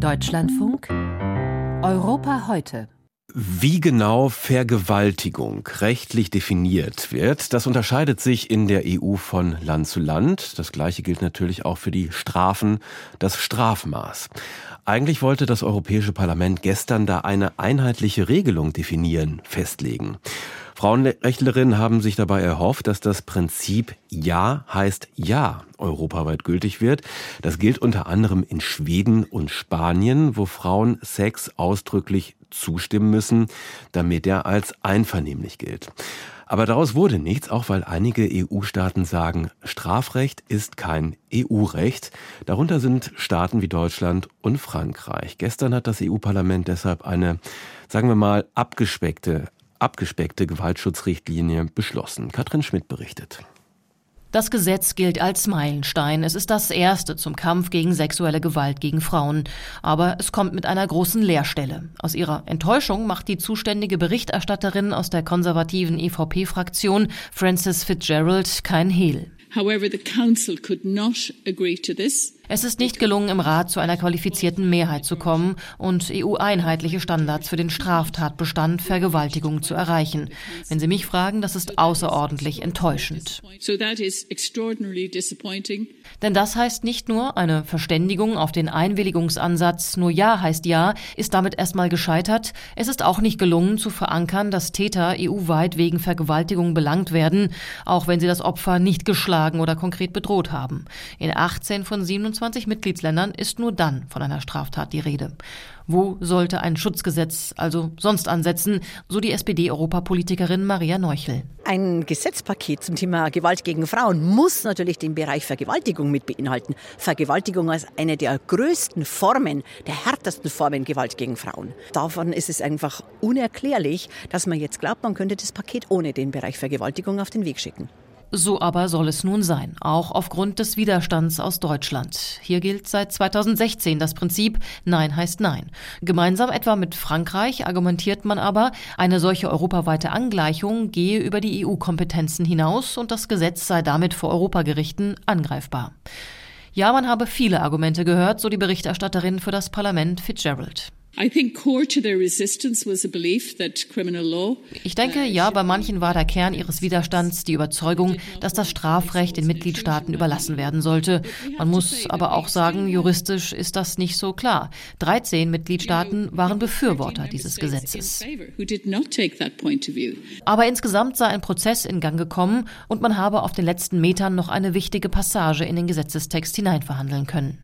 Deutschlandfunk Europa heute. Wie genau Vergewaltigung rechtlich definiert wird, das unterscheidet sich in der EU von Land zu Land. Das gleiche gilt natürlich auch für die Strafen, das Strafmaß. Eigentlich wollte das Europäische Parlament gestern da eine einheitliche Regelung definieren, festlegen. Frauenrechtlerinnen haben sich dabei erhofft, dass das Prinzip Ja heißt Ja europaweit gültig wird. Das gilt unter anderem in Schweden und Spanien, wo Frauen Sex ausdrücklich zustimmen müssen, damit er als einvernehmlich gilt. Aber daraus wurde nichts, auch weil einige EU-Staaten sagen, Strafrecht ist kein EU-Recht. Darunter sind Staaten wie Deutschland und Frankreich. Gestern hat das EU-Parlament deshalb eine, sagen wir mal, abgespeckte abgespeckte Gewaltschutzrichtlinie beschlossen. Katrin Schmidt berichtet. Das Gesetz gilt als Meilenstein. Es ist das erste zum Kampf gegen sexuelle Gewalt gegen Frauen. Aber es kommt mit einer großen Leerstelle. Aus ihrer Enttäuschung macht die zuständige Berichterstatterin aus der konservativen EVP-Fraktion, Frances Fitzgerald, kein Hehl. However, the Council could not agree to this. Es ist nicht gelungen, im Rat zu einer qualifizierten Mehrheit zu kommen und EU-einheitliche Standards für den Straftatbestand Vergewaltigung zu erreichen. Wenn Sie mich fragen, das ist außerordentlich enttäuschend. Denn das heißt nicht nur eine Verständigung auf den Einwilligungsansatz, nur Ja heißt Ja, ist damit erstmal gescheitert. Es ist auch nicht gelungen zu verankern, dass Täter EU-weit wegen Vergewaltigung belangt werden, auch wenn sie das Opfer nicht geschlagen oder konkret bedroht haben. In 18 von 27 27 Mitgliedsländern ist nur dann von einer Straftat die Rede. Wo sollte ein Schutzgesetz also sonst ansetzen, so die SPD-Europapolitikerin Maria Neuchel. Ein Gesetzpaket zum Thema Gewalt gegen Frauen muss natürlich den Bereich Vergewaltigung mit beinhalten. Vergewaltigung als eine der größten Formen, der härtesten Formen Gewalt gegen Frauen. Davon ist es einfach unerklärlich, dass man jetzt glaubt, man könnte das Paket ohne den Bereich Vergewaltigung auf den Weg schicken. So aber soll es nun sein, auch aufgrund des Widerstands aus Deutschland. Hier gilt seit 2016 das Prinzip Nein heißt Nein. Gemeinsam etwa mit Frankreich argumentiert man aber, eine solche europaweite Angleichung gehe über die EU-Kompetenzen hinaus und das Gesetz sei damit vor Europagerichten angreifbar. Ja, man habe viele Argumente gehört, so die Berichterstatterin für das Parlament Fitzgerald. Ich denke, ja, bei manchen war der Kern ihres Widerstands die Überzeugung, dass das Strafrecht den Mitgliedstaaten überlassen werden sollte. Man muss aber auch sagen, juristisch ist das nicht so klar. 13 Mitgliedstaaten waren Befürworter dieses Gesetzes. Aber insgesamt sei ein Prozess in Gang gekommen und man habe auf den letzten Metern noch eine wichtige Passage in den Gesetzestext hineinverhandeln können.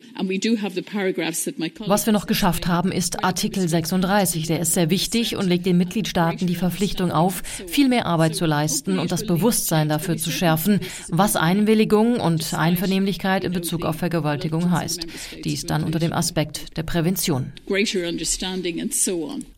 Was wir noch geschafft haben, ist Artikel 36. Der ist sehr wichtig und legt den Mitgliedstaaten die Verpflichtung auf, viel mehr Arbeit zu leisten und das Bewusstsein dafür zu schärfen, was Einwilligung und Einvernehmlichkeit in Bezug auf Vergewaltigung heißt. Dies dann unter dem Aspekt der Prävention.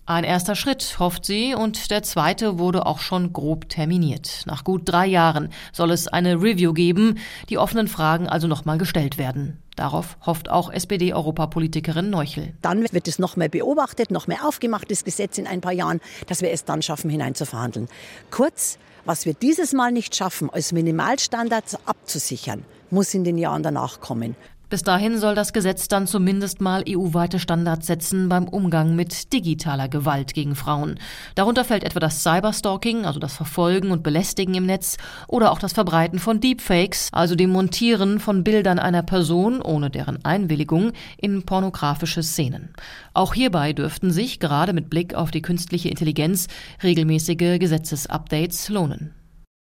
Ein erster Schritt, hofft sie, und der zweite wurde auch schon grob terminiert. Nach gut drei Jahren soll es eine Review geben, die offenen Fragen also nochmal gestellt werden. Darauf hofft auch SPD-Europapolitikerin Neuchel. Dann wird es noch mehr beobachtet, noch mehr aufgemacht, das Gesetz in ein paar Jahren, dass wir es dann schaffen, hineinzuverhandeln. Kurz, was wir dieses Mal nicht schaffen, als Minimalstandards abzusichern, muss in den Jahren danach kommen. Bis dahin soll das Gesetz dann zumindest mal EU-weite Standards setzen beim Umgang mit digitaler Gewalt gegen Frauen. Darunter fällt etwa das Cyberstalking, also das Verfolgen und Belästigen im Netz, oder auch das Verbreiten von Deepfakes, also dem Montieren von Bildern einer Person ohne deren Einwilligung in pornografische Szenen. Auch hierbei dürften sich, gerade mit Blick auf die künstliche Intelligenz, regelmäßige Gesetzesupdates lohnen.